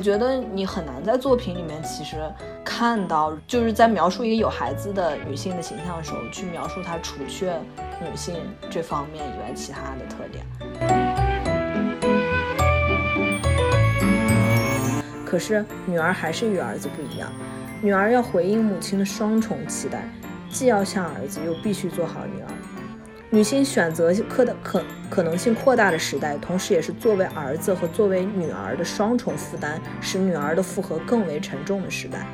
我觉得你很难在作品里面其实看到，就是在描述一个有孩子的女性的形象的时候，去描述她除却女性这方面以外其他的特点。可是女儿还是与儿子不一样，女儿要回应母亲的双重期待，既要像儿子，又必须做好女儿。女性选择可的可可能性扩大的时代，同时也是作为儿子和作为女儿的双重负担，使女儿的负荷更为沉重的时代。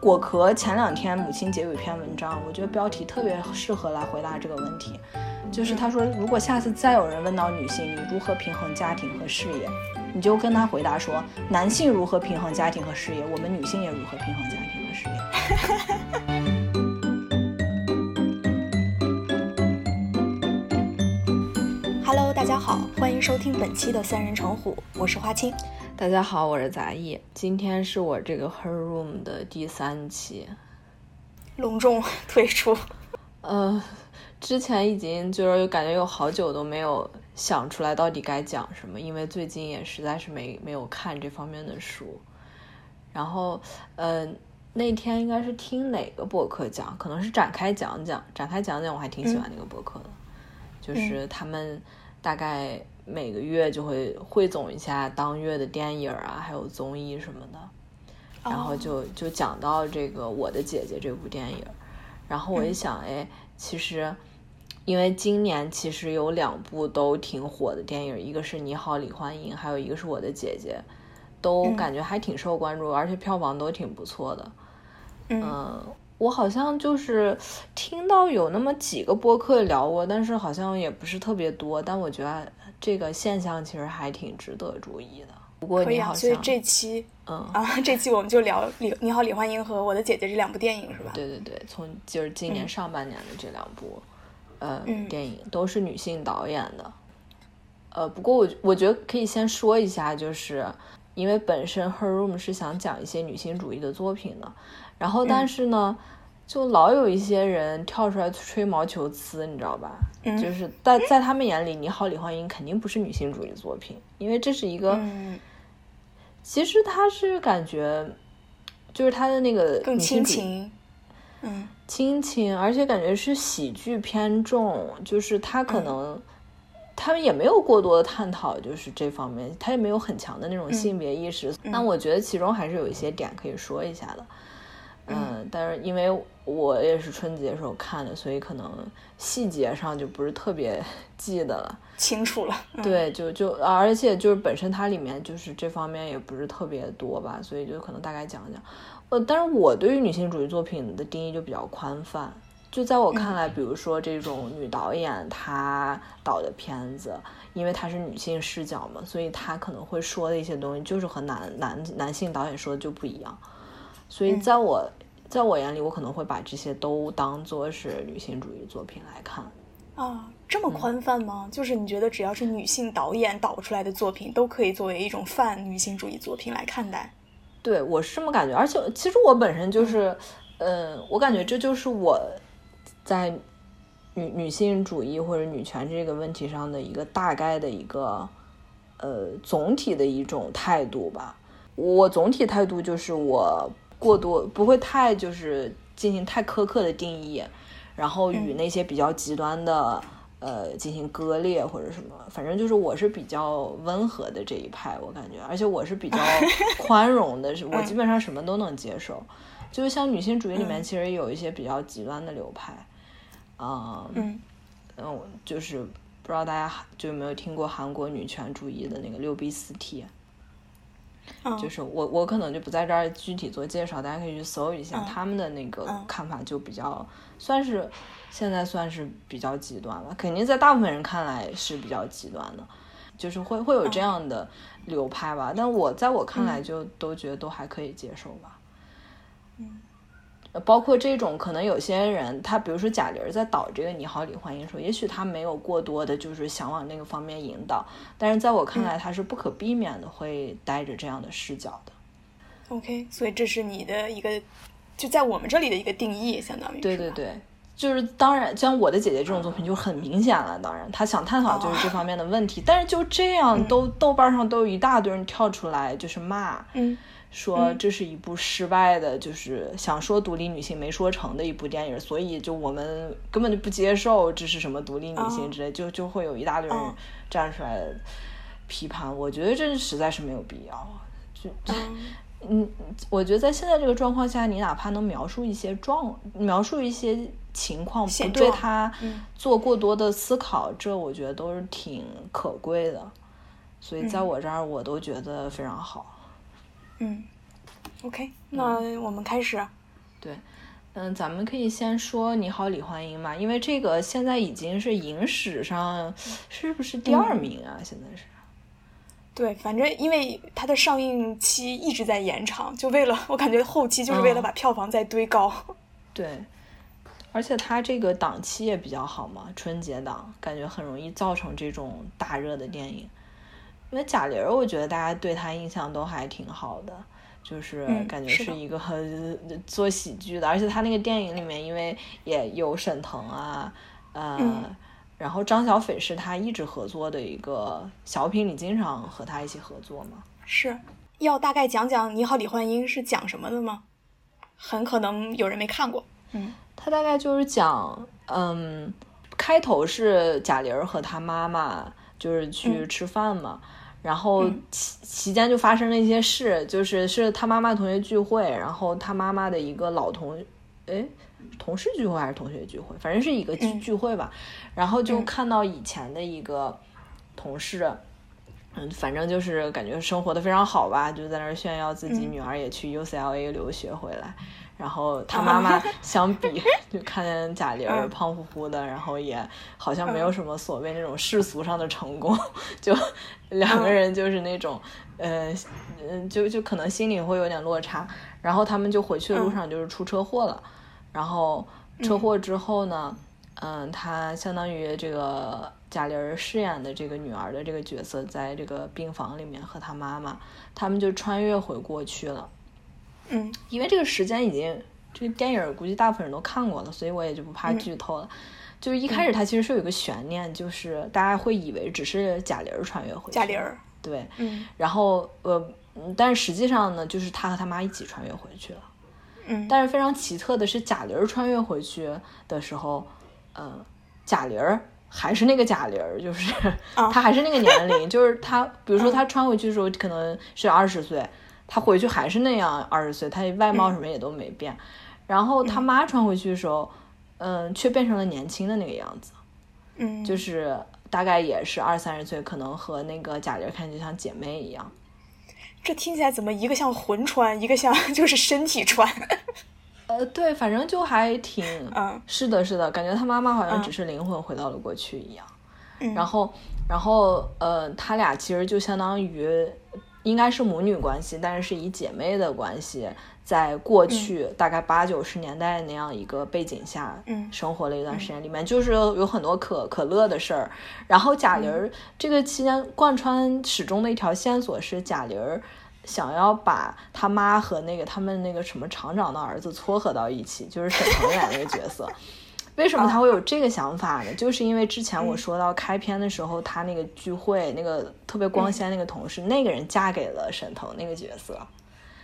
果壳前两天母亲节有一篇文章，我觉得标题特别适合来回答这个问题，就是他说，如果下次再有人问到女性你如何平衡家庭和事业，你就跟他回答说，男性如何平衡家庭和事业，我们女性也如何平衡家庭和事业。好，欢迎收听本期的三人成虎，我是花青。大家好，我是杂艺，今天是我这个 Her Room 的第三期，隆重推出。呃，之前已经就是感觉有好久都没有想出来到底该讲什么，因为最近也实在是没没有看这方面的书。然后，呃，那天应该是听哪个博客讲，可能是展开讲讲，展开讲讲，我还挺喜欢那个博客的。就是他们大概每个月就会汇总一下当月的电影啊，还有综艺什么的，然后就就讲到这个《我的姐姐》这部电影，然后我一想，哎，其实因为今年其实有两部都挺火的电影，一个是《你好，李焕英》，还有一个是我的姐姐，都感觉还挺受关注，而且票房都挺不错的，嗯。我好像就是听到有那么几个播客聊过，但是好像也不是特别多。但我觉得这个现象其实还挺值得注意的。不过你好像，所以这期，嗯啊，这期我们就聊李你好李焕英和我的姐姐这两部电影是吧？对对对，从就是今年上半年的这两部，呃，电影都是女性导演的。呃，不过我我觉得可以先说一下，就是因为本身 Her Room 是想讲一些女性主义的作品的。然后，但是呢，就老有一些人跳出来吹毛求疵，你知道吧？就是在在他们眼里，《你好，李焕英》肯定不是女性主义作品，因为这是一个，其实他是感觉，就是他的那个更亲情，嗯，亲情，而且感觉是喜剧偏重，就是他可能他们也没有过多的探讨，就是这方面，他也没有很强的那种性别意识。那我觉得其中还是有一些点可以说一下的。嗯，但是因为我也是春节时候看的，所以可能细节上就不是特别 记得了，清楚了。对，就就而且就是本身它里面就是这方面也不是特别多吧，所以就可能大概讲讲。呃，但是我对于女性主义作品的定义就比较宽泛，就在我看来，比如说这种女导演她导的片子，因为她是女性视角嘛，所以她可能会说的一些东西就是和男男男性导演说的就不一样。所以，在我，在我眼里，我可能会把这些都当做是女性主义作品来看。啊，这么宽泛吗？就是你觉得只要是女性导演导出来的作品，都可以作为一种泛女性主义作品来看待？对，我是这么感觉。而且，其实我本身就是，呃，我感觉这就是我在女女性主义或者女权这个问题上的一个大概的一个，呃，总体的一种态度吧。我总体态度就是我。过多不会太就是进行太苛刻的定义，然后与那些比较极端的呃进行割裂或者什么，反正就是我是比较温和的这一派，我感觉，而且我是比较 宽容的，是我基本上什么都能接受。就是像女性主义里面，其实有一些比较极端的流派，啊，嗯，嗯，就是不知道大家就有没有听过韩国女权主义的那个六 B 四 T。就是我，我可能就不在这儿具体做介绍，大家可以去搜一下他们的那个看法，就比较算是现在算是比较极端了。肯定在大部分人看来是比较极端的，就是会会有这样的流派吧。但我在我看来，就都觉得都还可以接受吧。嗯。包括这种，可能有些人，他比如说贾玲在导这个《你好，李焕英》时候，也许他没有过多的，就是想往那个方面引导，但是在我看来，他是不可避免的会带着这样的视角的。OK，所以这是你的一个，就在我们这里的一个定义，相当于对对对，就是当然，像我的姐姐这种作品就很明显了。当然，她想探讨就是这方面的问题，但是就这样，都豆瓣上都有一大堆人跳出来就是骂，嗯，说这是一部失败的，就是想说独立女性没说成的一部电影，所以就我们根本就不接受这是什么独立女性之类，就就会有一大堆人站出来批判。我觉得这实在是没有必要，就。嗯，我觉得在现在这个状况下，你哪怕能描述一些状，描述一些情况，不对他做过多的思考，这我觉得都是挺可贵的。所以在我这儿，我都觉得非常好。嗯，OK，那我们开始。对，嗯，咱们可以先说《你好，李焕英》嘛，因为这个现在已经是影史上是不是第二名啊？现在是。对，反正因为它的上映期一直在延长，就为了我感觉后期就是为了把票房再堆高。对，而且它这个档期也比较好嘛，春节档感觉很容易造成这种大热的电影。因为贾玲，我觉得大家对她印象都还挺好的，就是感觉是一个很做喜剧的，而且她那个电影里面，因为也有沈腾啊，呃。然后张小斐是他一直合作的一个小品里经常和他一起合作嘛？是要大概讲讲《你好，李焕英》是讲什么的吗？很可能有人没看过。嗯，他大概就是讲，嗯，开头是贾玲和她妈妈就是去吃饭嘛，然后期期间就发生了一些事，就是是他妈妈同学聚会，然后他妈妈的一个老同，哎。同事聚会还是同学聚会，反正是一个聚聚会吧。然后就看到以前的一个同事，嗯，反正就是感觉生活的非常好吧，就在那儿炫耀自己女儿也去 UCLA 留学回来。然后他妈妈 相比就看见贾玲胖乎乎的，然后也好像没有什么所谓那种世俗上的成功，就两个人就是那种，呃，嗯，就就可能心里会有点落差。然后他们就回去的路上就是出车祸了。然后车祸之后呢，嗯，他相当于这个贾玲饰演的这个女儿的这个角色，在这个病房里面和她妈妈，他们就穿越回过去了。嗯，因为这个时间已经，这个电影估计大部分人都看过了，所以我也就不怕剧透了。就是一开始它其实是有一个悬念，就是大家会以为只是贾玲穿越回去。贾玲对，嗯，然后呃，但是实际上呢，就是他和他妈一起穿越回去了。嗯，但是非常奇特的是，贾玲穿越回去的时候，呃，贾玲还是那个贾玲，就是 她还是那个年龄，就是她，比如说她穿回去的时候可能是二十岁，她回去还是那样二十岁，她外貌什么也都没变。然后她妈穿回去的时候，嗯，却变成了年轻的那个样子，嗯，就是大概也是二三十岁，可能和那个贾玲看起来像姐妹一样。这听起来怎么一个像魂穿，一个像 就是身体穿？呃，对，反正就还挺……嗯，是的，是的，感觉他妈妈好像只是灵魂回到了过去一样。嗯，然后，然后，呃，他俩其实就相当于应该是母女关系，但是是以姐妹的关系。在过去大概八九十年代那样一个背景下，嗯，生活了一段时间，里面就是有很多可可乐的事儿。然后贾玲儿这个期间贯穿始终的一条线索是贾玲儿想要把他妈和那个他们那个什么厂长的儿子撮合到一起，就是沈腾演那个角色。为什么他会有这个想法呢？就是因为之前我说到开篇的时候，他那个聚会那个特别光鲜那个同事，那个人嫁给了沈腾那个角色。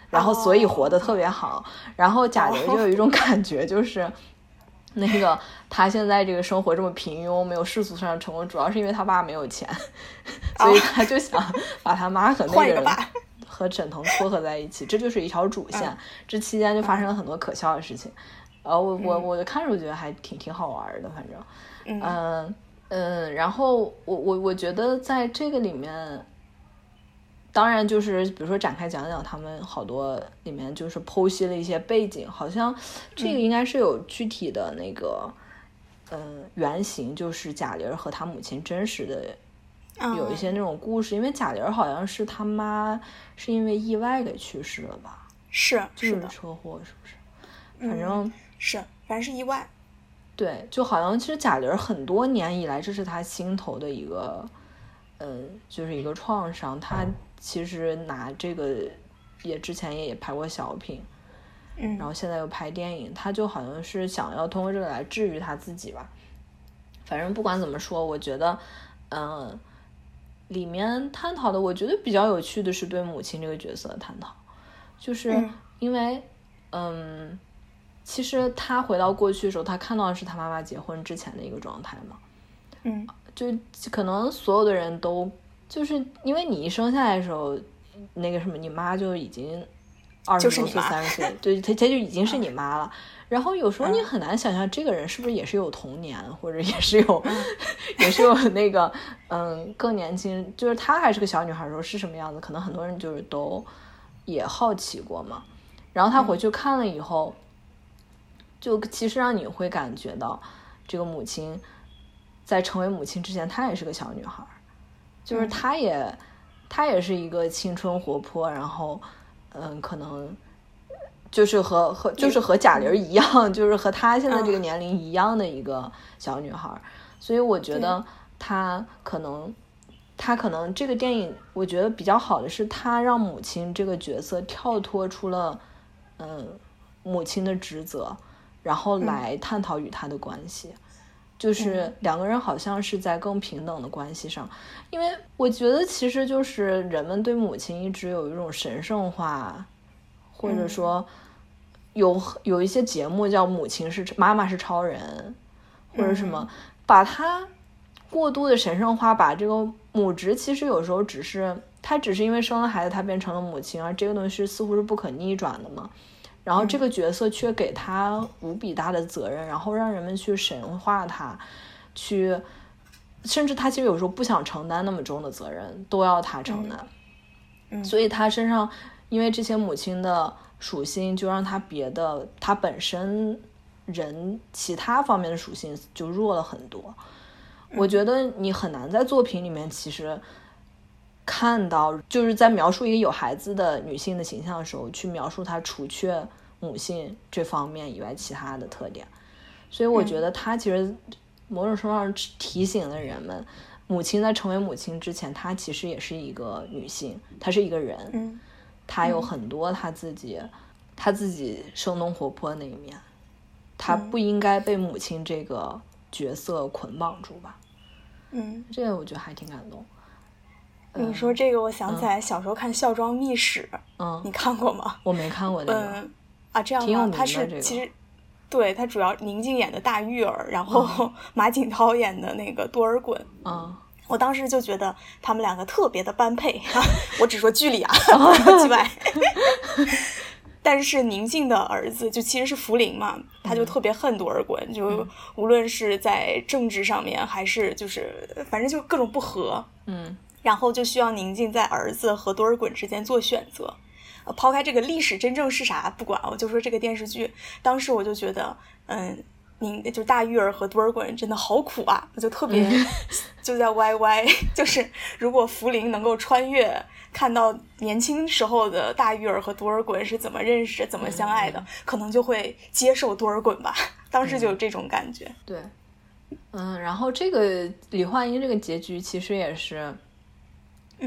然后，所以活得特别好。然后贾玲就有一种感觉，就是那个他现在这个生活这么平庸，没有世俗上的成功，主要是因为他爸没有钱，所以他就想把他妈和那个人和沈腾撮合在一起，这就是一条主线。这期间就发生了很多可笑的事情。呃，我我我就看着我觉得还挺挺好玩的，反正，嗯嗯。然后我我我觉得在这个里面。当然，就是比如说展开讲讲他们好多里面就是剖析了一些背景，好像这个应该是有具体的那个，嗯，原型就是贾玲和她母亲真实的有一些那种故事，因为贾玲好像是他妈是因为意外给去世了吧？是，就是车祸，是不是？反正是，反正是意外。对，就好像其实贾玲很多年以来，这是她心头的一个，嗯，就是一个创伤，她。其实拿这个也之前也拍过小品，嗯，然后现在又拍电影，她就好像是想要通过这个来治愈她自己吧。反正不管怎么说，我觉得，嗯，里面探讨的，我觉得比较有趣的是对母亲这个角色的探讨，就是因为，嗯，其实他回到过去的时候，他看到的是他妈妈结婚之前的一个状态嘛，嗯，就可能所有的人都就是因为你一生下来的时候，那个什么，你妈就已经二十多岁、三十岁，对，她她就已经是你妈了。然后有时候你很难想象这个人是不是也是有童年，或者也是有，也是有那个，嗯，更年轻，就是她还是个小女孩的时候是什么样子？可能很多人就是都也好奇过嘛。然后她回去看了以后，就其实让你会感觉到，这个母亲在成为母亲之前，她也是个小女孩，就是她也，她也是一个青春活泼，然后，嗯，可能。就是和和就是和贾玲一样，就是和她现在这个年龄一样的一个小女孩，所以我觉得她可能，她可能这个电影我觉得比较好的是，她让母亲这个角色跳脱出了嗯母亲的职责，然后来探讨与她的关系，就是两个人好像是在更平等的关系上，因为我觉得其实就是人们对母亲一直有一种神圣化。或者说，有有一些节目叫“母亲是妈妈是超人”，或者什么，把它过度的神圣化，把这个母职其实有时候只是她只是因为生了孩子，她变成了母亲，而这个东西似乎是不可逆转的嘛。然后这个角色却给他无比大的责任，然后让人们去神化他，去甚至他其实有时候不想承担那么重的责任，都要他承担。所以他身上。因为这些母亲的属性，就让他别的他本身人其他方面的属性就弱了很多。我觉得你很难在作品里面其实看到，就是在描述一个有孩子的女性的形象的时候，去描述她除却母性这方面以外其他的特点。所以我觉得她其实某种程度上提醒了人们，母亲在成为母亲之前，她其实也是一个女性，她是一个人。她有很多她自己，她自己生动活泼的那一面，她不应该被母亲这个角色捆绑住吧？嗯，这个我觉得还挺感动。你说这个，我想起来小时候看《孝庄秘史》，嗯，你看过吗？我没看过那个。啊，这样吗？他是其实，对他主要宁静演的大玉儿，然后 马景涛演的那个多尔衮。嗯。我当时就觉得他们两个特别的般配，我只说剧里啊，剧外。但是宁静的儿子就其实是福临嘛，他就特别恨多尔衮，就无论是在政治上面，还是就是反正就各种不和。嗯，然后就需要宁静在儿子和多尔衮之间做选择。抛开这个历史真正是啥不管，我就说这个电视剧，当时我就觉得，嗯。宁就大玉儿和多尔衮真的好苦啊！我就特别 就在歪歪，就是如果福临能够穿越，看到年轻时候的大玉儿和多尔衮是怎么认识、怎么相爱的，可能就会接受多尔衮吧。当时就有这种感觉。对，嗯，然后这个李焕英这个结局其实也是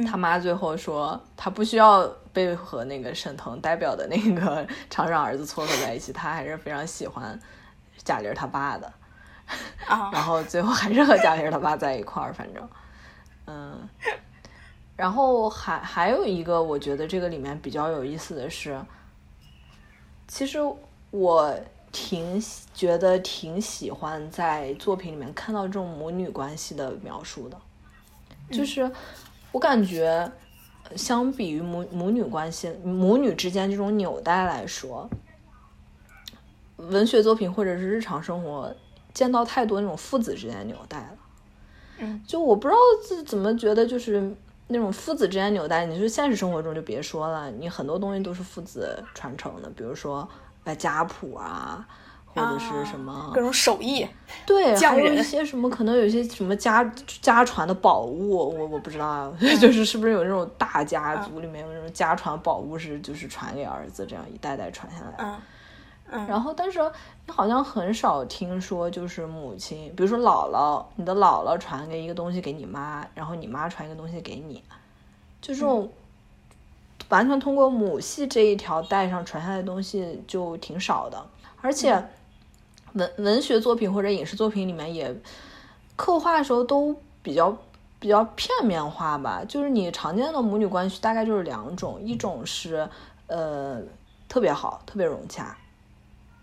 他妈最后说他不需要被和那个沈腾代表的那个 厂长儿子撮合在一起，他还是非常喜欢。贾玲他爸的，然后最后还是和贾玲他爸在一块儿，反正，嗯，然后还还有一个，我觉得这个里面比较有意思的是，其实我挺觉得挺喜欢在作品里面看到这种母女关系的描述的，就是我感觉相比于母母女关系，母女之间这种纽带来说。文学作品或者是日常生活见到太多那种父子之间的纽带了，嗯，就我不知道怎怎么觉得就是那种父子之间纽带，你说现实生活中就别说了，你很多东西都是父子传承的，比如说呃家谱啊，或者是什么各种手艺，对，还有一些什么可能有一些什么家家传的宝物，我我不知道，就是是不是有那种大家族里面有那种家传宝物是就是传给儿子，这样一代代传下来，嗯。然后，但是你好像很少听说，就是母亲，比如说姥姥，你的姥姥传给一个东西给你妈，然后你妈传一个东西给你，就这种完全通过母系这一条带上传下来的东西就挺少的，而且文文学作品或者影视作品里面也刻画的时候都比较比较片面化吧，就是你常见的母女关系大概就是两种，一种是呃特别好，特别融洽，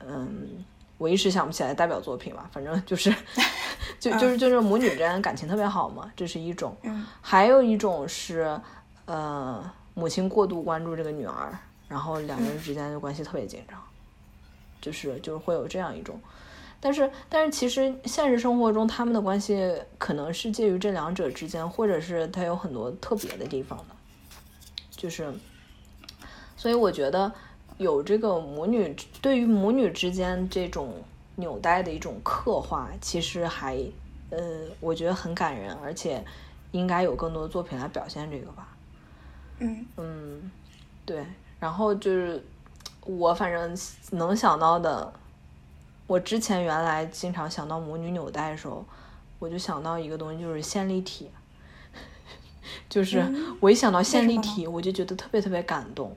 嗯。我一时想不起来代表作品了，反正就是，就就是就是母女之间感情特别好嘛，这是一种。还有一种是，呃，母亲过度关注这个女儿，然后两个人之间的关系特别紧张，就是就是会有这样一种。但是但是其实现实生活中他们的关系可能是介于这两者之间，或者是它有很多特别的地方的，就是，所以我觉得。有这个母女对于母女之间这种纽带的一种刻画，其实还呃，我觉得很感人，而且应该有更多的作品来表现这个吧。嗯嗯，对。然后就是我反正能想到的，我之前原来经常想到母女纽带的时候，我就想到一个东西，就是线粒体。就是我一想到线粒体，我就觉得特别特别感动。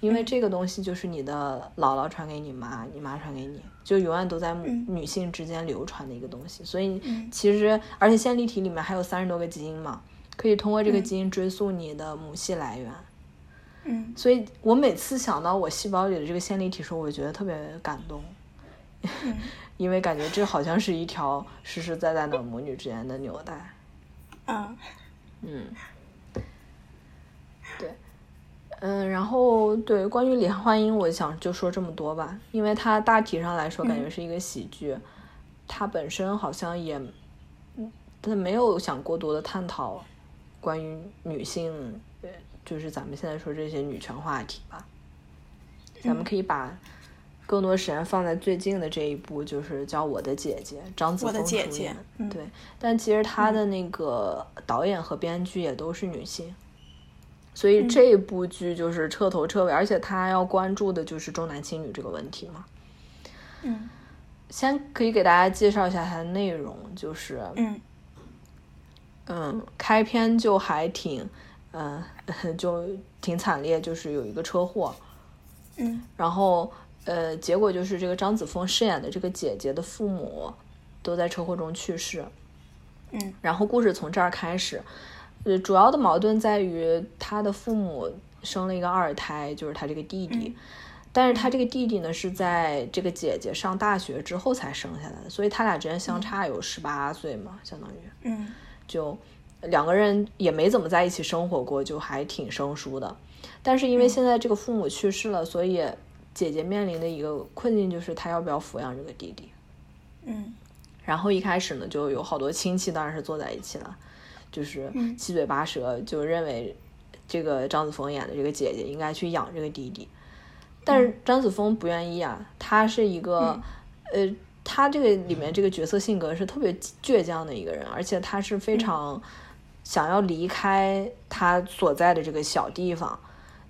因为这个东西就是你的姥姥传给你妈，你妈传给你，就永远都在女性之间流传的一个东西。所以其实，而且线粒体里面还有三十多个基因嘛，可以通过这个基因追溯你的母系来源。嗯，所以我每次想到我细胞里的这个线粒体时候，我觉得特别感动，因为感觉这好像是一条实实在在的母女之间的纽带。嗯嗯。对嗯，然后对关于李焕英，我想就说这么多吧，因为它大体上来说感觉是一个喜剧，它本身好像也，它没有想过多的探讨关于女性，就是咱们现在说这些女权话题吧。咱们可以把更多时间放在最近的这一部，就是叫《我的姐姐》，张子枫主演。对，但其实他的那个导演和编剧也都是女性。所以这部剧就是彻头彻尾，而且他要关注的就是重男轻女这个问题嘛。嗯，先可以给大家介绍一下它的内容，就是嗯嗯，开篇就还挺嗯，就挺惨烈，就是有一个车祸。嗯，然后呃，结果就是这个张子枫饰演的这个姐姐的父母都在车祸中去世。嗯，然后故事从这儿开始。呃，主要的矛盾在于他的父母生了一个二胎，就是他这个弟弟，但是他这个弟弟呢是在这个姐姐上大学之后才生下来的，所以他俩之间相差有十八岁嘛，相当于，嗯，就两个人也没怎么在一起生活过，就还挺生疏的。但是因为现在这个父母去世了，所以姐姐面临的一个困境就是她要不要抚养这个弟弟。嗯，然后一开始呢，就有好多亲戚当然是坐在一起了。就是七嘴八舌，就认为这个张子枫演的这个姐姐应该去养这个弟弟，但是张子枫不愿意啊。他是一个，呃，他这个里面这个角色性格是特别倔强的一个人，而且他是非常想要离开他所在的这个小地方。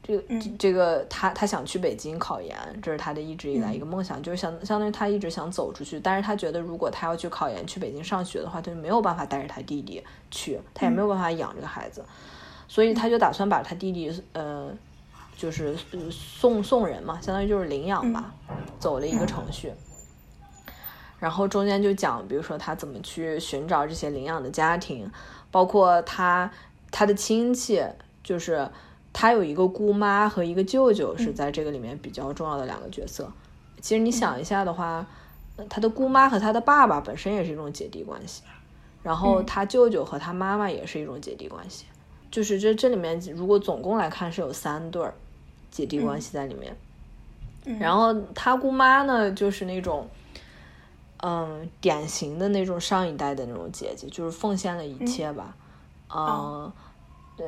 这个这个他他想去北京考研，这是他的一直以来一个梦想，就是相相当于他一直想走出去，但是他觉得如果他要去考研去北京上学的话，他就没有办法带着他弟弟去，他也没有办法养这个孩子，所以他就打算把他弟弟呃就是送送人嘛，相当于就是领养吧，走了一个程序，然后中间就讲，比如说他怎么去寻找这些领养的家庭，包括他他的亲戚就是。他有一个姑妈和一个舅舅是在这个里面比较重要的两个角色。其实你想一下的话，他的姑妈和他的爸爸本身也是一种姐弟关系，然后他舅舅和他妈妈也是一种姐弟关系。就是这这里面如果总共来看是有三对儿姐弟关系在里面。然后他姑妈呢，就是那种，嗯，典型的那种上一代的那种姐姐，就是奉献了一切吧，嗯。呃，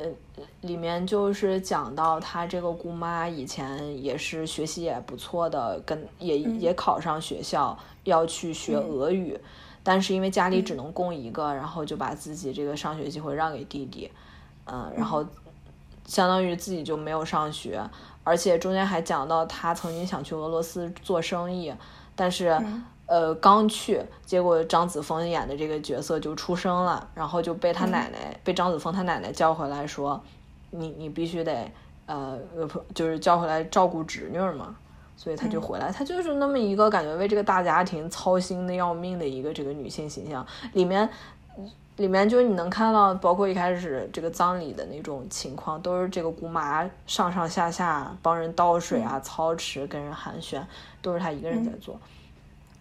里面就是讲到他这个姑妈以前也是学习也不错的，跟也也考上学校，要去学俄语，但是因为家里只能供一个，然后就把自己这个上学机会让给弟弟，嗯，然后相当于自己就没有上学，而且中间还讲到他曾经想去俄罗斯做生意，但是。呃，刚去，结果张子枫演的这个角色就出生了，然后就被他奶奶，被张子枫他奶奶叫回来说，你你必须得呃就是叫回来照顾侄女儿嘛，所以他就回来，他就是那么一个感觉为这个大家庭操心的要命的一个这个女性形象，里面。里面就是你能看到，包括一开始这个葬礼的那种情况，都是这个姑妈上上下下帮人倒水啊、操持、跟人寒暄，都是她一个人在做。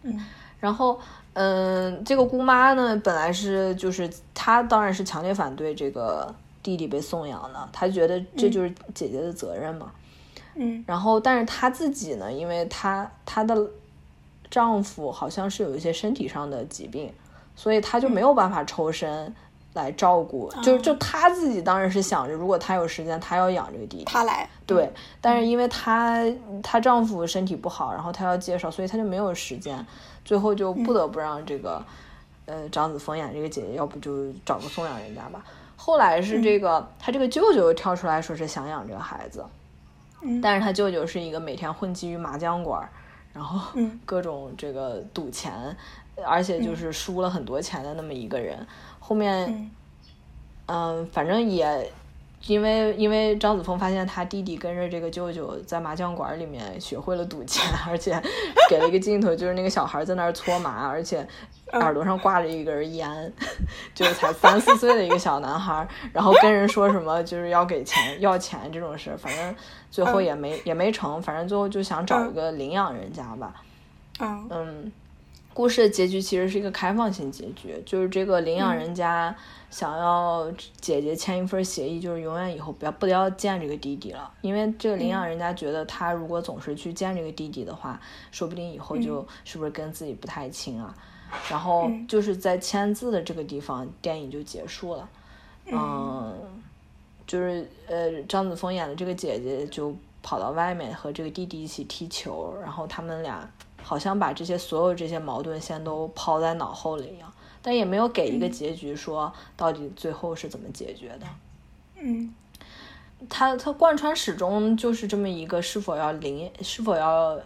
嗯，然后，嗯，这个姑妈呢，本来是就是她当然是强烈反对这个弟弟被送养的，她觉得这就是姐姐的责任嘛。嗯，然后，但是她自己呢，因为她她的丈夫好像是有一些身体上的疾病。所以她就没有办法抽身来照顾，就就他自己当然是想着，如果他有时间，他要养这个弟弟，他来。对，但是因为她她丈夫身体不好，然后她要介绍，所以她就没有时间，最后就不得不让这个呃张子枫演这个姐姐，要不就找个送养人家吧。后来是这个他这个舅舅跳出来说是想养这个孩子，但是他舅舅是一个每天混迹于麻将馆，然后各种这个赌钱。而且就是输了很多钱的那么一个人，后面，嗯，反正也因为因为张子枫发现他弟弟跟着这个舅舅在麻将馆里面学会了赌钱，而且给了一个镜头，就是那个小孩在那儿搓麻，而且耳朵上挂着一根烟，就是才三四岁的一个小男孩，然后跟人说什么就是要给钱要钱这种事，反正最后也没也没成，反正最后就想找一个领养人家吧，嗯。嗯。故事的结局其实是一个开放性结局，就是这个领养人家想要姐姐签一份协议，就是永远以后不要不要见这个弟弟了，因为这个领养人家觉得他如果总是去见这个弟弟的话，说不定以后就是不是跟自己不太亲啊。然后就是在签字的这个地方，电影就结束了。嗯，就是呃，张子枫演的这个姐姐就跑到外面和这个弟弟一起踢球，然后他们俩。好像把这些所有这些矛盾先都抛在脑后了一样，但也没有给一个结局，说到底最后是怎么解决的。嗯，他他贯穿始终就是这么一个是否要领是否要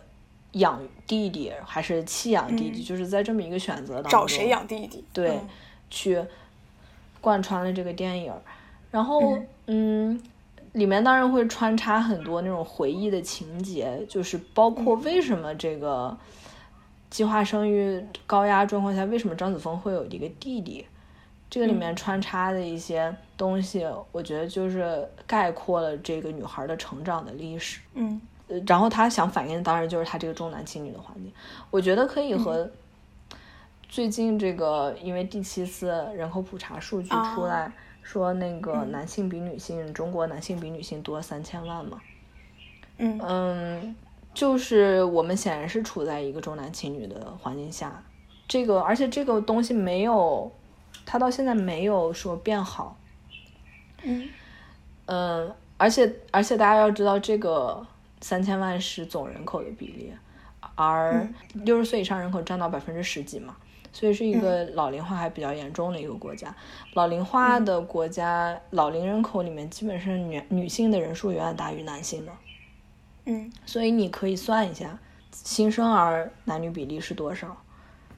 养弟弟还是弃养弟弟，就是在这么一个选择当中找谁养弟弟，对，去贯穿了这个电影，然后嗯。里面当然会穿插很多那种回忆的情节，就是包括为什么这个计划生育高压状况下，为什么张子枫会有一个弟弟，这个里面穿插的一些东西，我觉得就是概括了这个女孩的成长的历史。嗯，然后他想反映的当然就是他这个重男轻女的环境，我觉得可以和最近这个因为第七次人口普查数据出来。说那个男性比女性，中国男性比女性多三千万嘛？嗯嗯，就是我们显然是处在一个重男轻女的环境下，这个而且这个东西没有，它到现在没有说变好。嗯嗯，而且而且大家要知道，这个三千万是总人口的比例，而六十岁以上人口占到百分之十几嘛。所以是一个老龄化还比较严重的一个国家，老龄化的国家，老龄人口里面基本上女女性的人数远远大于男性的，嗯，所以你可以算一下新生儿男女比例是多少，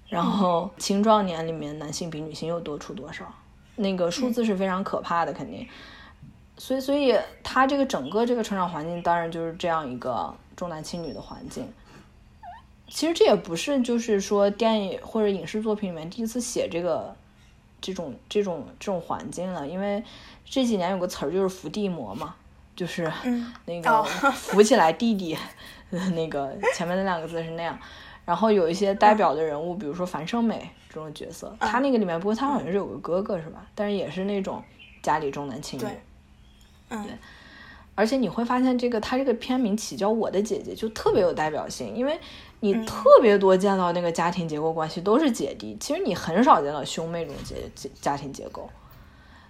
然后青壮年里面男性比女性又多出多少，那个数字是非常可怕的，肯定。所以，所以他这个整个这个成长环境，当然就是这样一个重男轻女的环境。其实这也不是，就是说电影或者影视作品里面第一次写这个这种这种这种环境了，因为这几年有个词儿就是伏地魔嘛，就是 那个扶起来弟弟，那个前面那两个字是那样。然后有一些代表的人物，比如说樊胜美这种角色，他那个里面不过他好像是有个哥哥是吧？但是也是那种家里重男轻女。嗯。对。而且你会发现，这个他这个片名起叫《我的姐姐》就特别有代表性，因为。你特别多见到那个家庭结构关系都是姐弟，其实你很少见到兄妹这种结结家庭结构，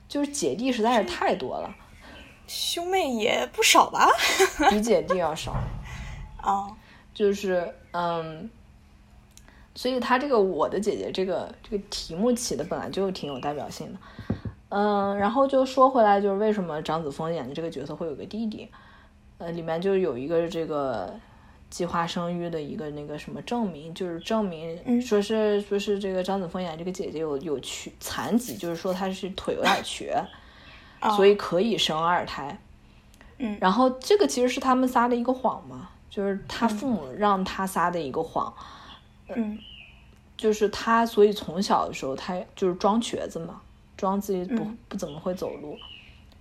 就是姐弟实在是太多了。兄妹也不少吧？比姐弟要少。哦，就是嗯，所以他这个我的姐姐这个这个题目起的本来就挺有代表性的。嗯，然后就说回来，就是为什么张子枫演的这个角色会有个弟弟？呃，里面就有一个这个。计划生育的一个那个什么证明，就是证明说是说是这个张子枫演这个姐姐有有瘸残疾，就是说她是腿有点瘸，所以可以生二胎。嗯。然后这个其实是他们撒的一个谎嘛，就是他父母让他撒的一个谎，嗯。就是他所以从小的时候他就是装瘸子嘛，装自己不、嗯。不怎么会走路。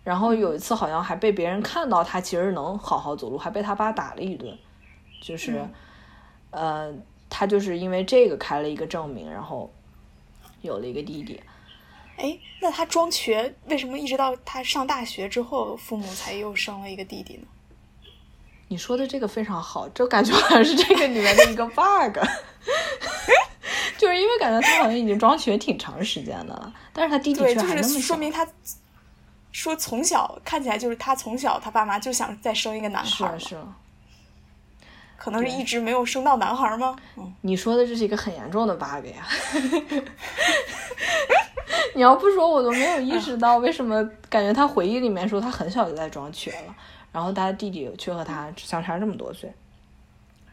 然后有一次好像还被别人看到他其实能好好走路，还被他爸打了一顿，就是，嗯呃，他就是因为这个开了一个证明，然后有了一个弟弟。哎，那他装瘸，为什么一直到他上大学之后，父母才又生了一个弟弟呢？你说的这个非常好，就感觉好像是这个里面的一个 bug，就是因为感觉他好像已经装瘸挺长时间的了，但是他弟弟对，就却还那么小。是说明他说从小看起来就是他从小他爸妈就想再生一个男孩嘛，是啊是啊，可能是一直没有生到男孩吗？嗯，你说的这是一个很严重的 bug 呀！你要不说，我都没有意识到为什么感觉他回忆里面说他很小就在装瘸了，然后他弟弟却和他相差这么多岁，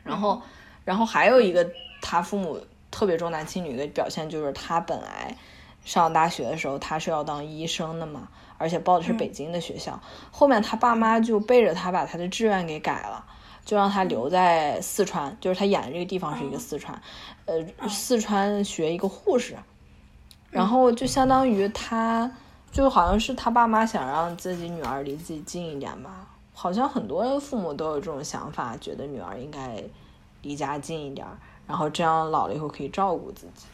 然后，然后还有一个他父母特别重男轻女的表现，就是他本来上大学的时候他是要当医生的嘛，而且报的是北京的学校，后面他爸妈就背着他把他的志愿给改了。就让他留在四川，就是他演的这个地方是一个四川，呃，四川学一个护士，然后就相当于他，就好像是他爸妈想让自己女儿离自己近一点吧，好像很多父母都有这种想法，觉得女儿应该离家近一点，然后这样老了以后可以照顾自己。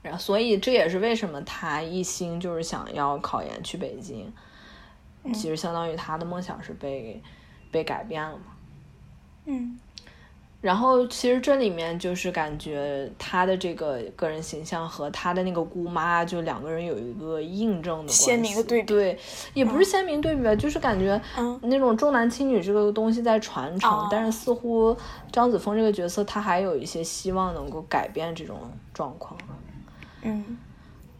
然后，所以这也是为什么他一心就是想要考研去北京，其实相当于他的梦想是被被改变了嘛。嗯。然后其实这里面就是感觉他的这个个人形象和他的那个姑妈，就两个人有一个印证的关系。鲜明的对比。对，也不是鲜明对比吧，就是感觉嗯。那种重男轻女这个东西在传承，哦。但是似乎张子枫这个角色他还有一些希望能够改变这种状况。嗯。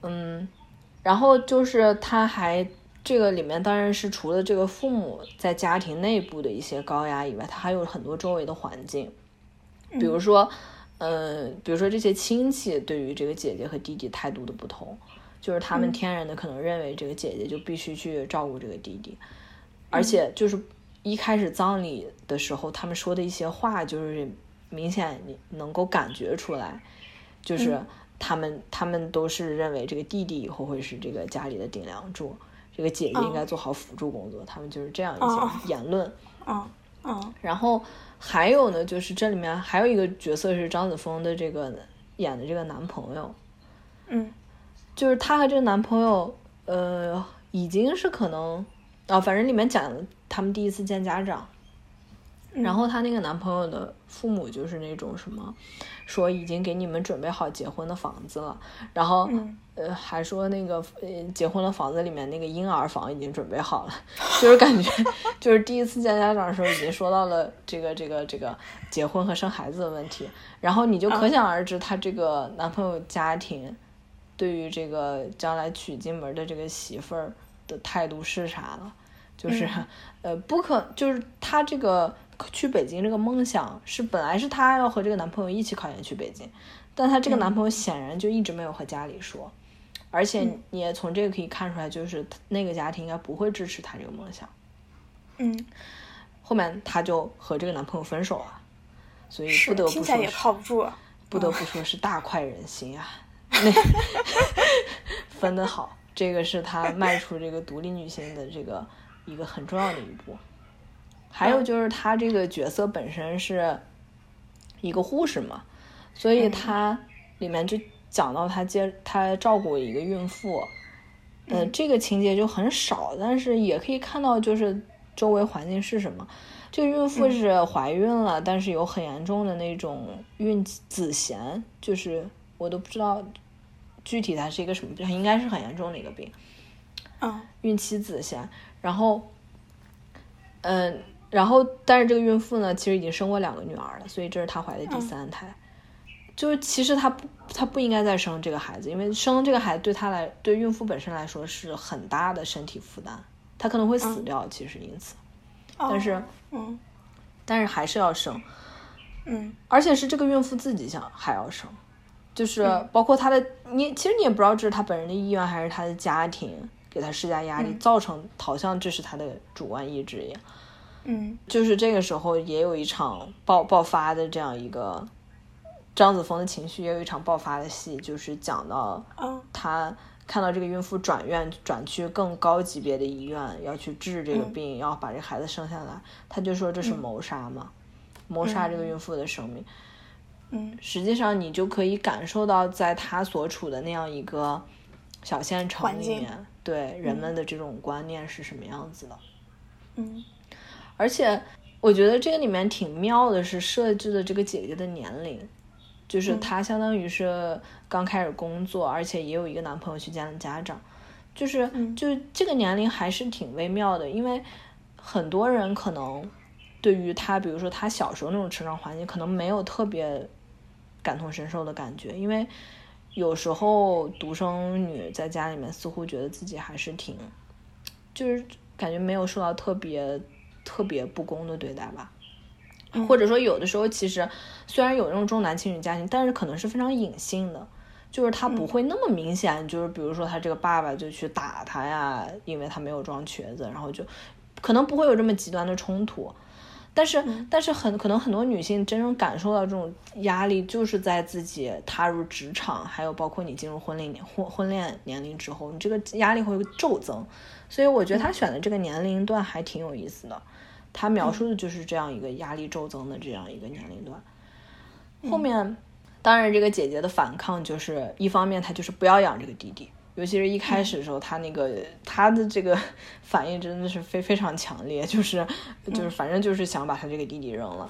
嗯，然后就是他还这个里面当然是除了这个父母在家庭内部的一些高压以外，他还有很多周围的环境，比如说，呃，比如说这些亲戚对于这个姐姐和弟弟态度的不同，就是他们天然的可能认为这个姐姐就必须去照顾这个弟弟，而且就是一开始葬礼的时候，他们说的一些话，就是明显你能够感觉出来，就是他们他们都是认为这个弟弟以后会是这个家里的顶梁柱，这个姐姐应该做好辅助工作，他们就是这样一哦些言论。嗯。嗯。然后还有呢，就是这里面还有一个角色是张子枫的这个演的这个男朋友，嗯。就是她和这个男朋友，呃，已经是可能啊，反正里面讲他们第一次见家长，然后她那个男朋友的父母就是那种什么，说已经给你们准备好结婚的房子了，然后、嗯。呃还说那个呃结婚的房子里面那个婴儿房已经准备好了，就是感觉就是第一次见家长的时候已经说到了这个这个这个结婚和生孩子的问题，然后你就可想而知她这个男朋友家庭对于这个将来娶进门的这个媳妇儿的态度是啥了，就是、呃不可就是他这个去北京这个梦想是本来是她要和这个男朋友一起考研去北京，但她这个男朋友显然就一直没有和家里说。而且你也从这个可以看出来，就是那个家庭应该不会支持她这个梦想。嗯，后面她就和这个男朋友分手了，所以不得不听起来也说是靠不住啊。不得不说是大快人心啊！那分的好，这个是她迈出这个独立女性的这个一个很重要的一步。还有就是她这个角色本身是一个护士嘛，所以她里面就讲到她接她照顾一个孕妇，呃，这个情节就很少，但是也可以看到就是周围环境是什么。这个孕妇是怀孕了，但是有很严重的那种孕子痫，就是我都不知道具体它是一个什么病，应该是很严重的一个病，嗯。孕期子痫。然后，嗯，然后但是这个孕妇呢，其实已经生过两个女儿了，所以这是她怀的第三胎。就是其实她不，她不应该再生这个孩子，因为生这个孩子对她来，对孕妇本身来说是很大的身体负担，她可能会死掉。其实因此，但是。嗯但是还是要生，嗯而且是这个孕妇自己想还要生，就是包括她的你，其实你也不知道这是她本人的意愿还是她的家庭给她施加压力，嗯造成好像这是她的主观意志一样。嗯。就是这个时候也有一场爆爆发的这样一个张子枫的情绪，也有一场爆发的戏，就是讲到啊他看到这个孕妇转院转去更高级别的医院，要去治这个嗯。病，要把这孩子生下来，他就说这是谋杀嘛，谋杀这个孕妇的生命。嗯。实际上，你就可以感受到，在他所处的那样一个小县城里面，对人们的这种观念是什么样子的。嗯而且我觉得这个里面挺妙的是设置的这个姐姐的年龄，就是嗯。她相当于是刚开始工作，而且也有一个男朋友去见了家长，就是嗯。就这个年龄还是挺微妙的，因为很多人可能对于她，比如说她小时候那种成长环境，可能没有特别感同身受的感觉，因为有时候独生女在家里面似乎觉得自己还是挺，就是感觉没有受到特别特别不公的对待吧。或者说，有的时候其实虽然有那种重男轻女家庭，但是可能是非常隐性的，就是他不会那么明显。就是比如说，他这个爸爸就去打他呀，因为他没有装瘸子，然后就可能不会有这么极端的冲突。但是，但是很可能很多女性真正感受到这种压力，就是在自己踏入职场，还有包括你进入婚龄年婚婚恋年龄之后，你这个压力会骤增。所以我觉得他选的这个年龄段还挺有意思的，他描述的就是这样一个压力骤增的这样一个年龄段。后面，当然这个姐姐的反抗就是一方面，她就是不要养这个弟弟。尤其是一开始的时候，他那个他的这个 反应真的是非非常强烈，就是就是反正就是想把他这个弟弟扔了，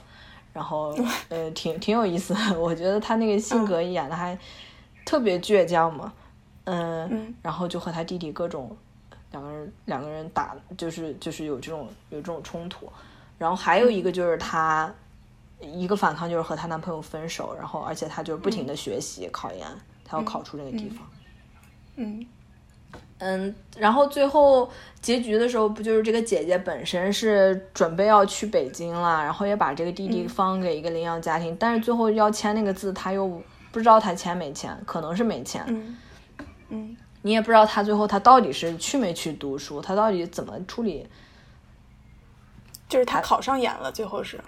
然后呃挺挺有意思的，我觉得他那个性格演的还特别倔强嘛，嗯，嗯。然后就和他弟弟各种两个人两个人打，就是就是有这种有这种冲突，然后还有一个就是她一个反抗就是和她男朋友分手，然后而且她就是不停的学习、考研，她要考出那个地方。嗯。嗯，然后最后结局的时候，不就是这个姐姐本身是准备要去北京了，然后也把这个弟弟嗯。放给一个领养家庭，但是最后要签那个字，他又不知道他签没签，可能是没签，嗯。嗯。你也不知道他最后他到底是去没去读书，他到底怎么处理。就是他考上研了，最后是。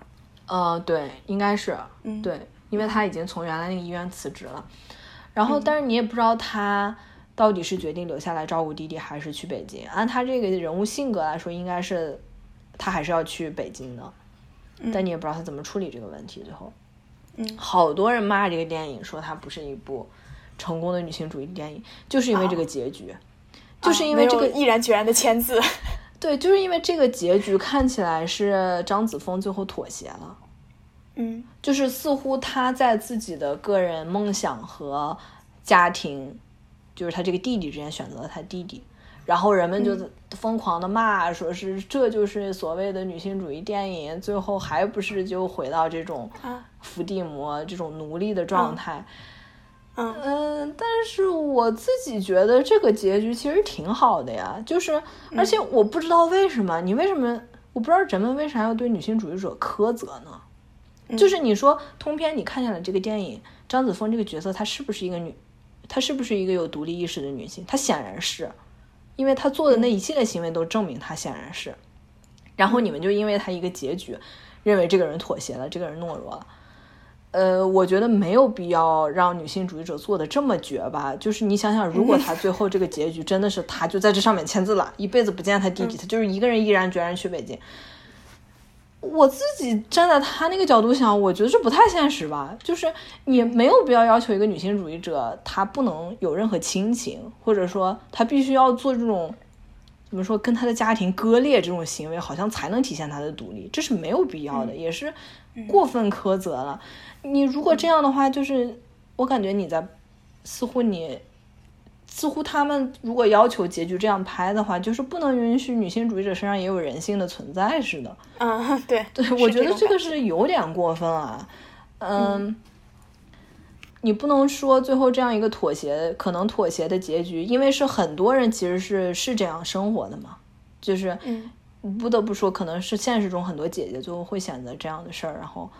呃，对，应该是，嗯。对，因为他已经从原来那个医院辞职了，然后但是你也不知道她到底是决定留下来照顾弟弟，还是去北京。按他这个人物性格来说，应该是他还是要去北京的，但你也不知道他怎么处理这个问题。最后，嗯好多人骂这个电影，说它不是一部成功的女性主义电影，就是因为这个结局，就是因为这个啊毅然决然的签字。对，就是因为这个结局看起来是张子枫最后妥协了。嗯就是似乎他在自己的个人梦想和家庭，就是他这个弟弟之间选择了他弟弟，然后人们就疯狂的骂，说是这就是所谓的女性主义电影，最后还不是就回到这种啊伏地魔这种奴隶的状态。嗯嗯，但是我自己觉得这个结局其实挺好的呀，就是而且我不知道为什么，你为什么我不知道人们为啥要对女性主义者苛责呢？就是你说通篇你看下来这个电影，张子枫这个角色她是不是一个女，她是不是一个有独立意识的女性？她显然是，因为她做的那一系列行为都证明她显然是。然后你们就因为她一个结局，认为这个人妥协了，这个人懦弱了。呃，我觉得没有必要让女性主义者做的这么绝吧。就是你想想，如果她最后这个结局真的是她就在这上面签字了，一辈子不见她弟弟，她就是一个人毅然决然去北京。我自己站在他那个角度想，我觉得这不太现实吧。就是你没有必要要求一个女性主义者，她不能有任何亲情，或者说她必须要做这种怎么说跟她的家庭割裂这种行为，好像才能体现她的独立，这是没有必要的，也是过分苛责了。你如果这样的话，就是我感觉你在似乎你。似乎他们如果要求结局这样拍的话，就是不能允许女性主义者身上也有人性的存在似的。嗯，对对，我觉得这个是有点过分啊。嗯，你不能说最后这样一个妥协，可能妥协的结局，因为是很多人其实是是这样生活的嘛，就是嗯不得不说，可能是现实中很多姐姐最后会选择这样的事儿，然后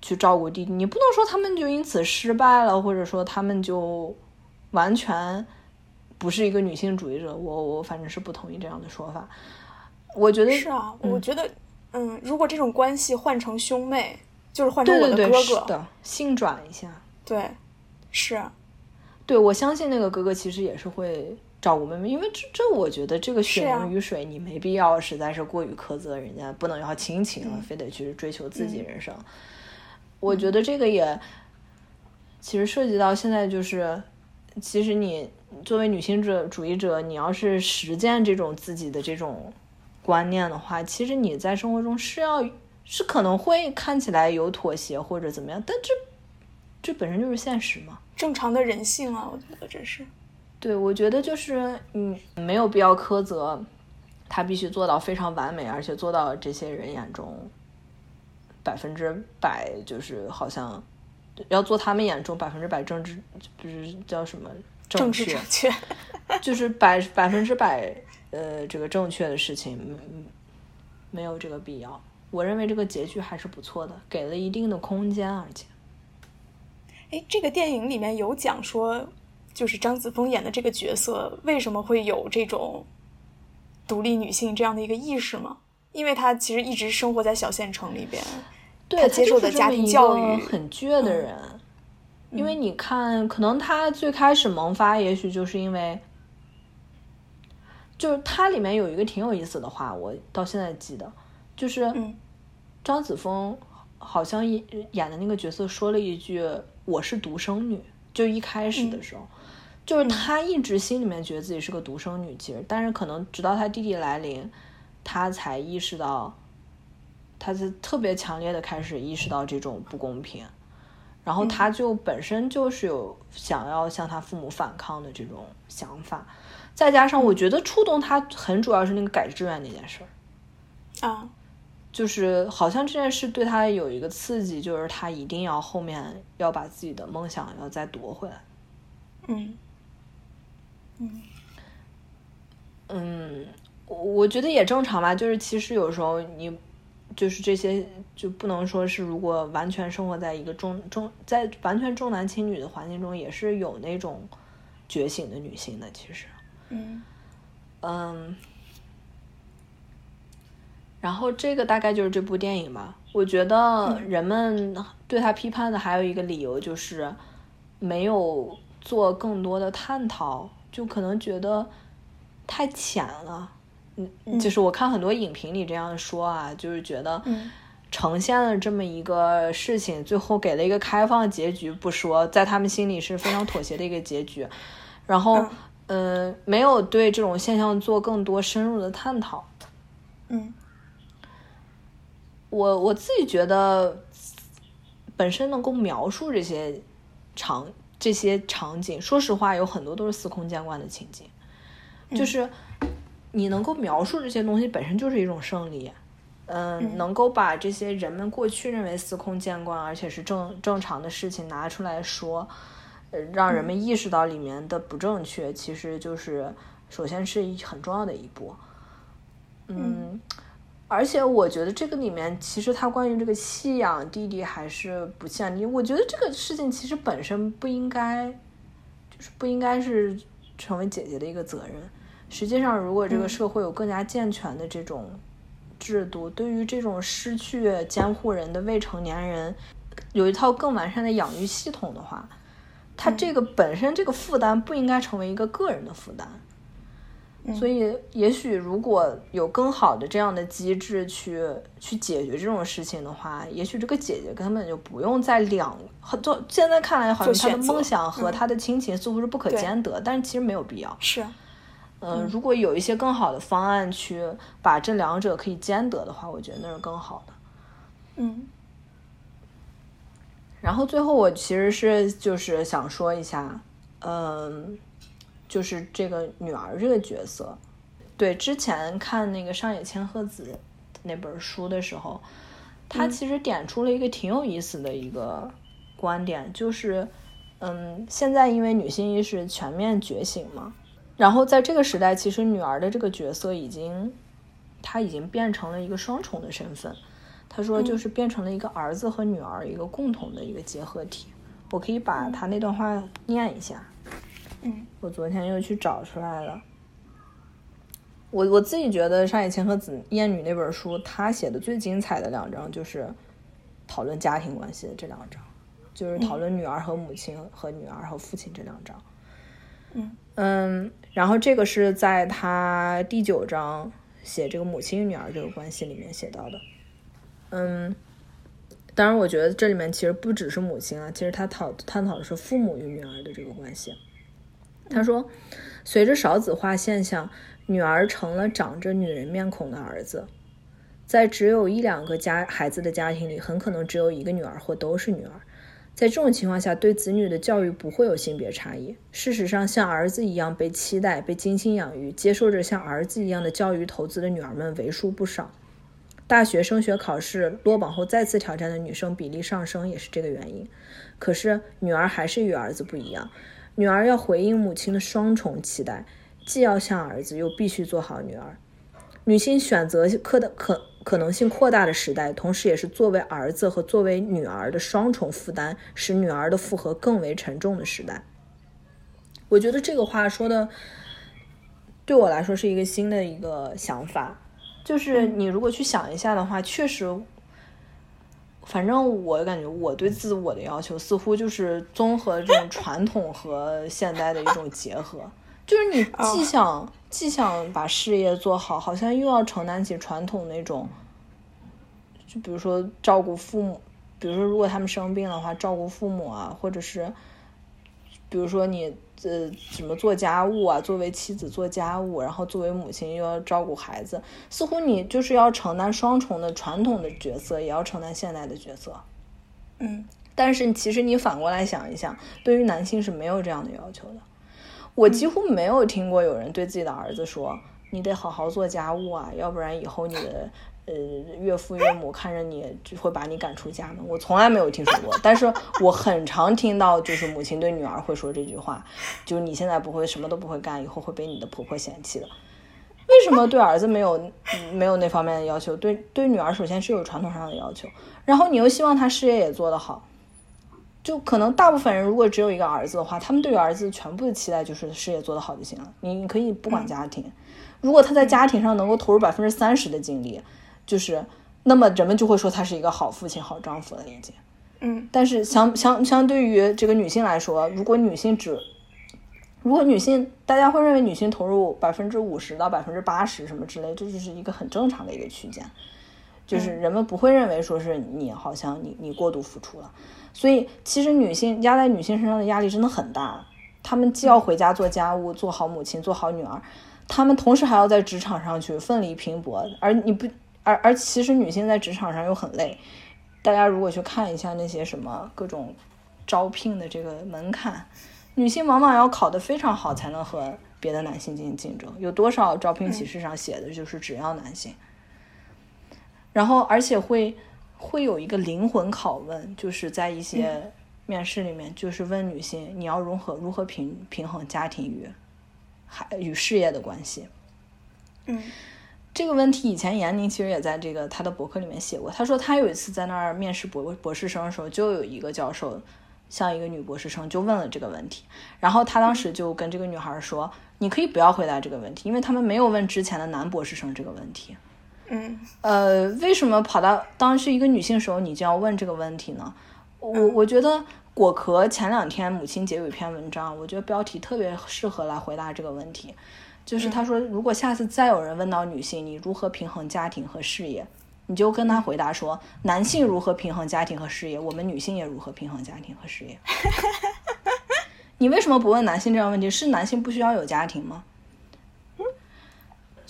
去照顾弟弟。你不能说他们就因此失败了，或者说他们就完全不是一个女性主义者，我我反正是不同意这样的说法。我觉得是啊，我觉得，嗯，如果这种关系换成兄妹，就是换成我的哥哥，的性转一下，对，是，对我相信那个哥哥其实也是会照顾妹妹，因为这这我觉得这个血浓于水，你没必要实在是过于苛责人家，不能要亲情了，非得去追求自己人生。我觉得这个也其实涉及到现在就是，其实你作为女性者主义者，你要是实践这种自己的这种。观念的话，其实你在生活中是要是可能会看起来有妥协或者怎么样，但这这本身就是现实嘛，正常的人性啊，我觉得这是。对，我觉得就是嗯，没有必要苛责他必须做到非常完美，而且做到这些人眼中百分之百，就是好像要做他们眼中百分之百政治，不是叫什么正确，正确，就是百百分之百。呃，这个正确的事情，嗯，没有这个必要。我认为这个结局还是不错的，给了一定的空间，而且，哎，这个电影里面有讲说，就是张子枫演的这个角色为什么会有这种独立女性这样的一个意识吗？因为她其实一直生活在小县城里边，她接受的家庭教育很倔的人。因为你看，可能他最开始萌发，也许就是因为。就是他里面有一个挺有意思的话，我到现在记得，就是张子枫好像演演的那个角色说了一句：“我是独生女。”就一开始的时候，就是他一直心里面觉得自己是个独生女，其实，但是可能直到他弟弟来临，他才意识到，他是特别强烈的开始意识到这种不公平，然后他就本身就是有想要向他父母反抗的这种想法。再加上，我觉得触动他很主要是那个改志愿那件事儿，啊，就是好像这件事对他有一个刺激，就是他一定要后面要把自己的梦想要再夺回来。嗯，嗯，嗯，我我觉得也正常吧。就是其实有时候你就是这些就不能说是，如果完全生活在一个重重在完全重男轻女的环境中，也是有那种觉醒的女性的，其实。嗯，嗯，然后这个大概就是这部电影吧。我觉得人们对他批判的还有一个理由就是没有做更多的探讨，就可能觉得太浅了。嗯，就是我看很多影评里这样说啊，就是觉得呈现了这么一个事情，最后给了一个开放结局不说，在他们心里是非常妥协的一个结局，然后。嗯，没有对这种现象做更多深入的探讨。嗯，我我自己觉得，本身能够描述这些场这些场景，说实话，有很多都是司空见惯的情景。就是你能够描述这些东西，本身就是一种胜利。嗯，能够把这些人们过去认为司空见惯，而且是正正常的事情拿出来说。呃让人们意识到里面的不正确，其实就是首先是一很重要的一步。嗯，而且我觉得这个里面其实他关于这个弃养弟弟还是不弃养弟，我觉得这个事情其实本身不应该，就是不应该是成为姐姐的一个责任。实际上，如果这个社会有更加健全的这种制度，对于这种失去监护人的未成年人，有一套更完善的养育系统的话。他这个本身这个负担不应该成为一个个人的负担，所以也许如果有更好的这样的机制去去解决这种事情的话，也许这个姐姐根本就不用在两很多现在看来好像她的梦想和她的亲情似乎是不可兼得，但是其实没有必要。是，嗯，如果有一些更好的方案去把这两者可以兼得的话，我觉得那是更好的。嗯。然后最后我其实是就是想说一下，嗯，就是这个女儿这个角色，对之前看那个上野千鹤子那本书的时候，他其实点出了一个挺有意思的一个观点，就是嗯，现在因为女性意识全面觉醒嘛，然后在这个时代，其实女儿的这个角色已经，她已经变成了一个双重的身份。他说，就是变成了一个儿子和女儿一个共同的一个结合体。我可以把他那段话念一下。嗯，我昨天又去找出来了。我我自己觉得上野千鹤子《厌女》那本书，他写的最精彩的两章就是讨论家庭关系的这两章，就是讨论女儿和母亲和女儿和父亲这两章。嗯嗯，然后这个是在他第九章写这个母亲与女儿这个关系里面写到的。嗯，当然，我觉得这里面其实不只是母亲啊，其实他讨探讨的是父母与女儿的这个关系。他说，随着少子化现象，女儿成了长着女人面孔的儿子。在只有一两个家孩子的家庭里，很可能只有一个女儿或都是女儿。在这种情况下，对子女的教育不会有性别差异。事实上，像儿子一样被期待、被精心养育、接受着像儿子一样的教育投资的女儿们为数不少。大学升学考试落榜后再次挑战的女生比例上升，也是这个原因。可是，女儿还是与儿子不一样。女儿要回应母亲的双重期待，既要像儿子，又必须做好女儿。女性选择课的可可能性扩大的时代，同时也是作为儿子和作为女儿的双重负担，使女儿的负荷更为沉重的时代。我觉得这个话说的，对我来说是一个新的一个想法。就是你如果去想一下的话，确实，反正我感觉我对自我的要求似乎就是综合这种传统和现代的一种结合。就是你既想既想把事业做好，好像又要承担起传统那种，就比如说照顾父母，比如说如果他们生病的话，照顾父母啊，或者是，比如说你呃什么做家务啊，作为妻子做家务，然后作为母亲又要照顾孩子，似乎你就是要承担双重的传统的角色，也要承担现代的角色。嗯，但是其实你反过来想一想，对于男性是没有这样的要求的。我几乎没有听过有人对自己的儿子说：“你得好好做家务啊，要不然以后你的呃岳父岳母看着你就会把你赶出家门。”我从来没有听说过，但是我很常听到，就是母亲对女儿会说这句话：“就是你现在不会什么都不会干，以后会被你的婆婆嫌弃的。”为什么对儿子没有没有那方面的要求？对对女儿首先是有传统上的要求，然后你又希望她事业也做得好。就可能大部分人如果只有一个儿子的话，他们对于儿子全部的期待就是事业做得好就行了。你你可以不管家庭，如果他在家庭上能够投入百分之三十的精力，就是那么人们就会说他是一个好父亲、好丈夫了已经。嗯，但是相相相对于这个女性来说，如果女性只如果女性大家会认为女性投入百分之五十到百分之八十什么之类，这就是一个很正常的一个区间，就是人们不会认为说是你好像你你过度付出了。所以，其实女性压在女性身上的压力真的很大。她们既要回家做家务，做好母亲，做好女儿，她们同时还要在职场上去奋力拼搏。而你不，而而其实女性在职场上又很累。大家如果去看一下那些什么各种招聘的这个门槛，女性往往要考得非常好才能和别的男性进行竞争。有多少招聘启事上写的就是只要男性？然后，而且会。会有一个灵魂拷问，就是在一些面试里面，就是问女性你要如何如何平平衡家庭与还与事业的关系。嗯，这个问题以前闫宁其实也在这个他的博客里面写过。他说他有一次在那儿面试博博士生的时候，就有一个教授像一个女博士生就问了这个问题，然后他当时就跟这个女孩说：“你可以不要回答这个问题，因为他们没有问之前的男博士生这个问题。”嗯，呃，为什么跑到当是一个女性时候，你就要问这个问题呢？我我觉得果壳前两天母亲节有一篇文章，我觉得标题特别适合来回答这个问题，就是他说，如果下次再有人问到女性，你如何平衡家庭和事业，你就跟他回答说，男性如何平衡家庭和事业，我们女性也如何平衡家庭和事业。你为什么不问男性这样问题？是男性不需要有家庭吗？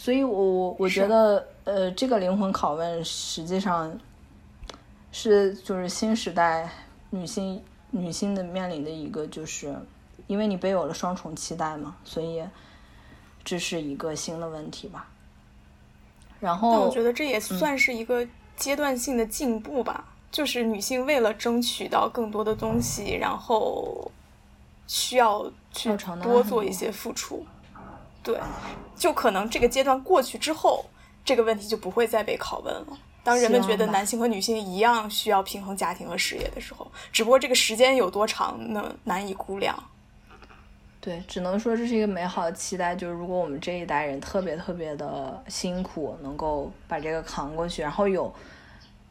所以，我我我觉得，呃，这个灵魂拷问实际上是就是新时代女性女性的面临的一个，就是因为你背有了双重期待嘛，所以这是一个新的问题吧。然后，我觉得这也算是一个阶段性的进步吧，就是女性为了争取到更多的东西，然后需要去多做一些付出。对，就可能这个阶段过去之后，这个问题就不会再被拷问了。当人们觉得男性和女性一样需要平衡家庭和事业的时候，只不过这个时间有多长，呢难以估量。对，只能说这是一个美好的期待。就是如果我们这一代人特别特别的辛苦，能够把这个扛过去，然后有，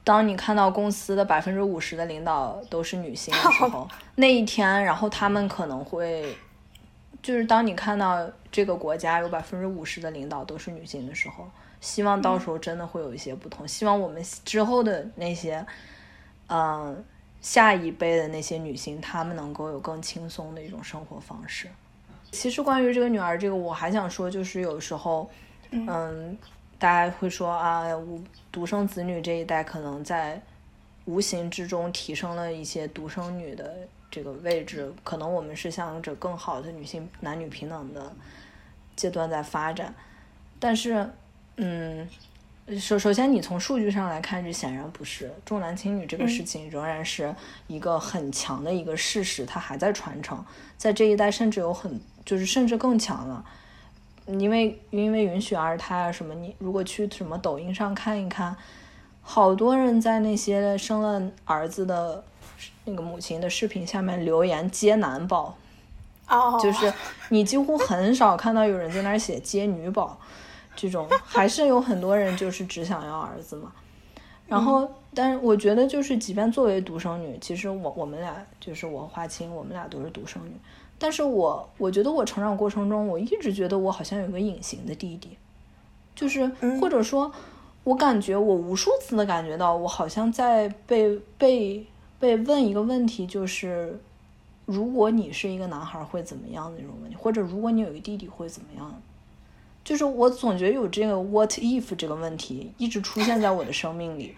当你看到公司的百分之五十的领导都是女性的时候，那一天，然后他们可能会，就是当你看到这个国家有百分之五十的领导都是女性的时候，希望到时候真的会有一些不同。希望我们之后的那些，嗯，下一辈的那些女性，她们能够有更轻松的一种生活方式。其实关于这个女儿，这个我还想说，就是有时候，嗯，大家会说啊，独生子女这一代可能在无形之中提升了一些独生女的这个位置，可能我们是向着更好的女性男女平等的阶段在发展，但是，嗯。首首先，你从数据上来看，这显然不是。重男轻女这个事情仍然是一个很强的一个事实，它还在传承，在这一代甚至有很就是甚至更强了，因为因为允许二胎啊什么，你如果去什么抖音上看一看，好多人在那些生了儿子的那个母亲的视频下面留言接男宝，哦，就是你几乎很少看到有人在那儿写接女宝。这种还是有很多人就是只想要儿子嘛，然后，但是我觉得就是，即便作为独生女，其实我我们俩就是我和花青，我们俩都是独生女，但是我我觉得我成长过程中，我一直觉得我好像有个隐形的弟弟，就是或者说，我感觉我无数次的感觉到，我好像在被被被问一个问题，就是如果你是一个男孩会怎么样的那种问题，或者如果你有一个弟弟会怎么样？就是我总觉得有这个 what if 这个问题一直出现在我的生命里，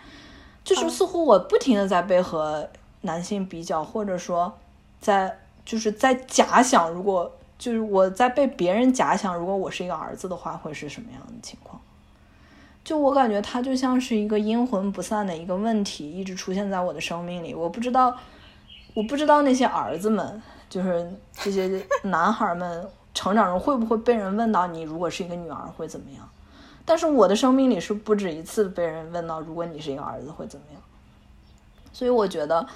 就是似乎我不停的在被和男性比较，或者说在就是在假想，如果就是我在被别人假想，如果我是一个儿子的话，会是什么样的情况？就我感觉它就像是一个阴魂不散的一个问题，一直出现在我的生命里。我不知道，我不知道那些儿子们，就是这些 男孩们。成长中会不会被人问到你如果是一个女儿会怎么样？但是我的生命里是不止一次被人问到如果你是一个儿子会怎么样。所以我觉得，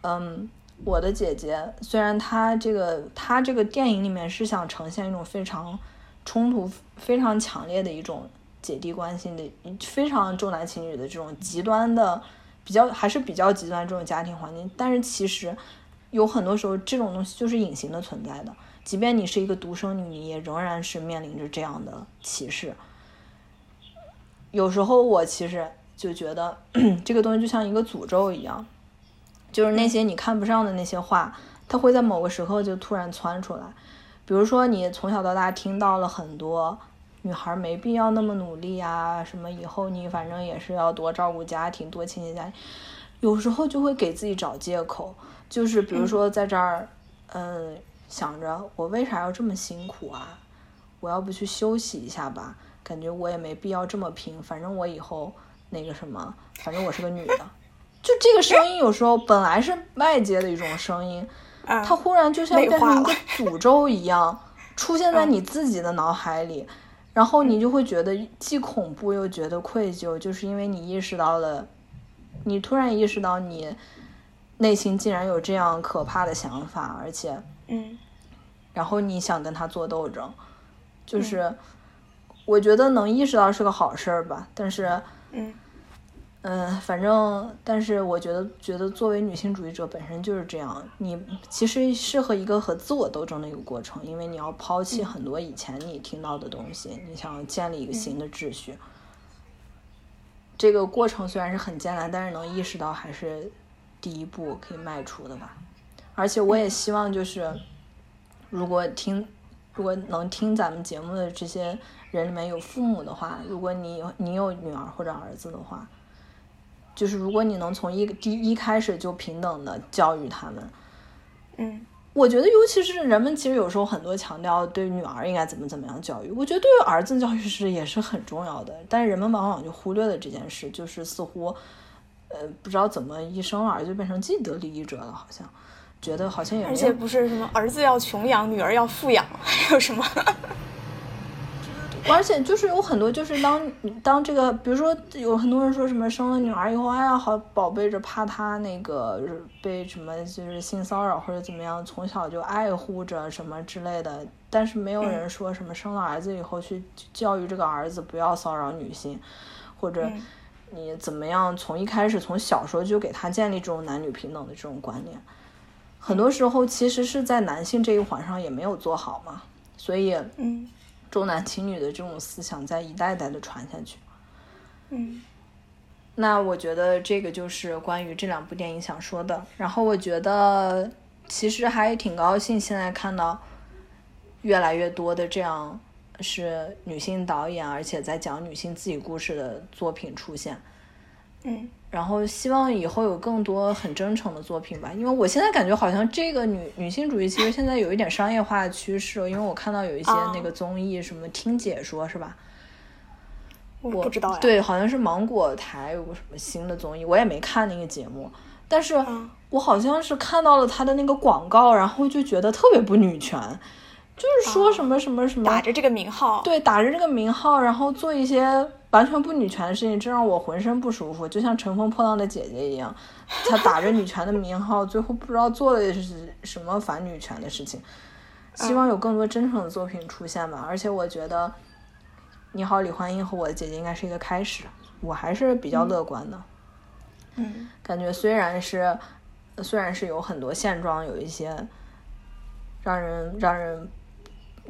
嗯，我的姐姐虽然她这个她这个电影里面是想呈现一种非常冲突、非常强烈的一种姐弟关系的，非常重男轻女的这种极端的比较还是比较极端这种家庭环境，但是其实有很多时候这种东西就是隐形的存在的。即便你是一个独生女，你也仍然是面临着这样的歧视。有时候我其实就觉得 这个东西就像一个诅咒一样，就是那些你看不上的那些话，它会在某个时刻就突然窜出来。比如说，你从小到大听到了很多女孩没必要那么努力啊，什么以后你反正也是要多照顾家庭，多亲近家庭。有时候就会给自己找借口，就是比如说在这儿，嗯。想着我为啥要这么辛苦啊？我要不去休息一下吧？感觉我也没必要这么拼，反正我以后那个什么，反正我是个女的。就这个声音有时候本来是外界的一种声音，它忽然就像变成一个诅咒一样 出现在你自己的脑海里，然后你就会觉得既恐怖又觉得愧疚，就是因为你意识到了，你突然意识到你内心竟然有这样可怕的想法，而且。嗯，然后你想跟他做斗争，就是我觉得能意识到是个好事儿吧。但是，嗯嗯，反正，但是我觉得，觉得作为女性主义者本身就是这样。你其实适合一个和自我斗争的一个过程，因为你要抛弃很多以前你听到的东西，你想要建立一个新的秩序。这个过程虽然是很艰难，但是能意识到还是第一步可以迈出的吧。而且我也希望，就是如果听，如果能听咱们节目的这些人里面有父母的话，如果你有你有女儿或者儿子的话，就是如果你能从一第一开始就平等的教育他们，嗯，我觉得尤其是人们其实有时候很多强调对女儿应该怎么怎么样教育，我觉得对于儿子教育是也是很重要的，但是人们往往就忽略了这件事，就是似乎呃不知道怎么一生儿就变成既得利益者了，好像。觉得好像也，而且不是什么儿子要穷养，女儿要富养，还有什么？而且就是有很多，就是当当这个，比如说有很多人说什么生了女儿以后，哎呀好宝贝着，怕她那个被什么就是性骚扰或者怎么样，从小就爱护着什么之类的。但是没有人说什么生了儿子以后去教育这个儿子不要骚扰女性，或者你怎么样从一开始从小时候就给他建立这种男女平等的这种观念。很多时候其实是在男性这一环上也没有做好嘛，所以嗯。重男轻女的这种思想在一代代的传下去，嗯，那我觉得这个就是关于这两部电影想说的。然后我觉得其实还挺高兴，现在看到越来越多的这样是女性导演，而且在讲女性自己故事的作品出现。嗯，然后希望以后有更多很真诚的作品吧，因为我现在感觉好像这个女女性主义其实现在有一点商业化的趋势，因为我看到有一些那个综艺，什么听解说是吧？我不知道呀。对，好像是芒果台有个什么新的综艺，我也没看那个节目，但是我好像是看到了他的那个广告，然后就觉得特别不女权，就是说什么什么什么打着这个名号，对，打着这个名号，然后做一些。完全不女权的事情，这让我浑身不舒服，就像乘风破浪的姐姐一样，她打着女权的名号，最后不知道做的是什么反女权的事情。希望有更多真诚的作品出现吧。而且我觉得《你好，李焕英》和我的姐姐应该是一个开始，我还是比较乐观的。嗯，感觉虽然是虽然是有很多现状，有一些让人让人。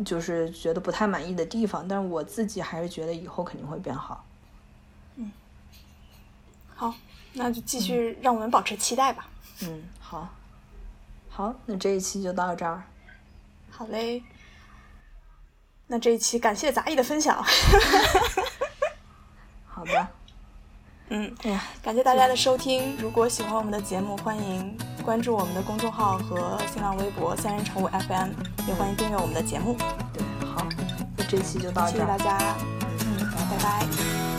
就是觉得不太满意的地方，但是我自己还是觉得以后肯定会变好。嗯，好，那就继续让我们保持期待吧。嗯，好，好，那这一期就到这儿。好嘞，那这一期感谢杂艺的分享。好的。嗯，哎呀，感谢大家的收听。如果喜欢我们的节目，欢迎关注我们的公众号和新浪微博“三人成虎 FM”，也欢迎订阅我们的节目。对，好，那这期就到这，谢谢大家。嗯，拜拜。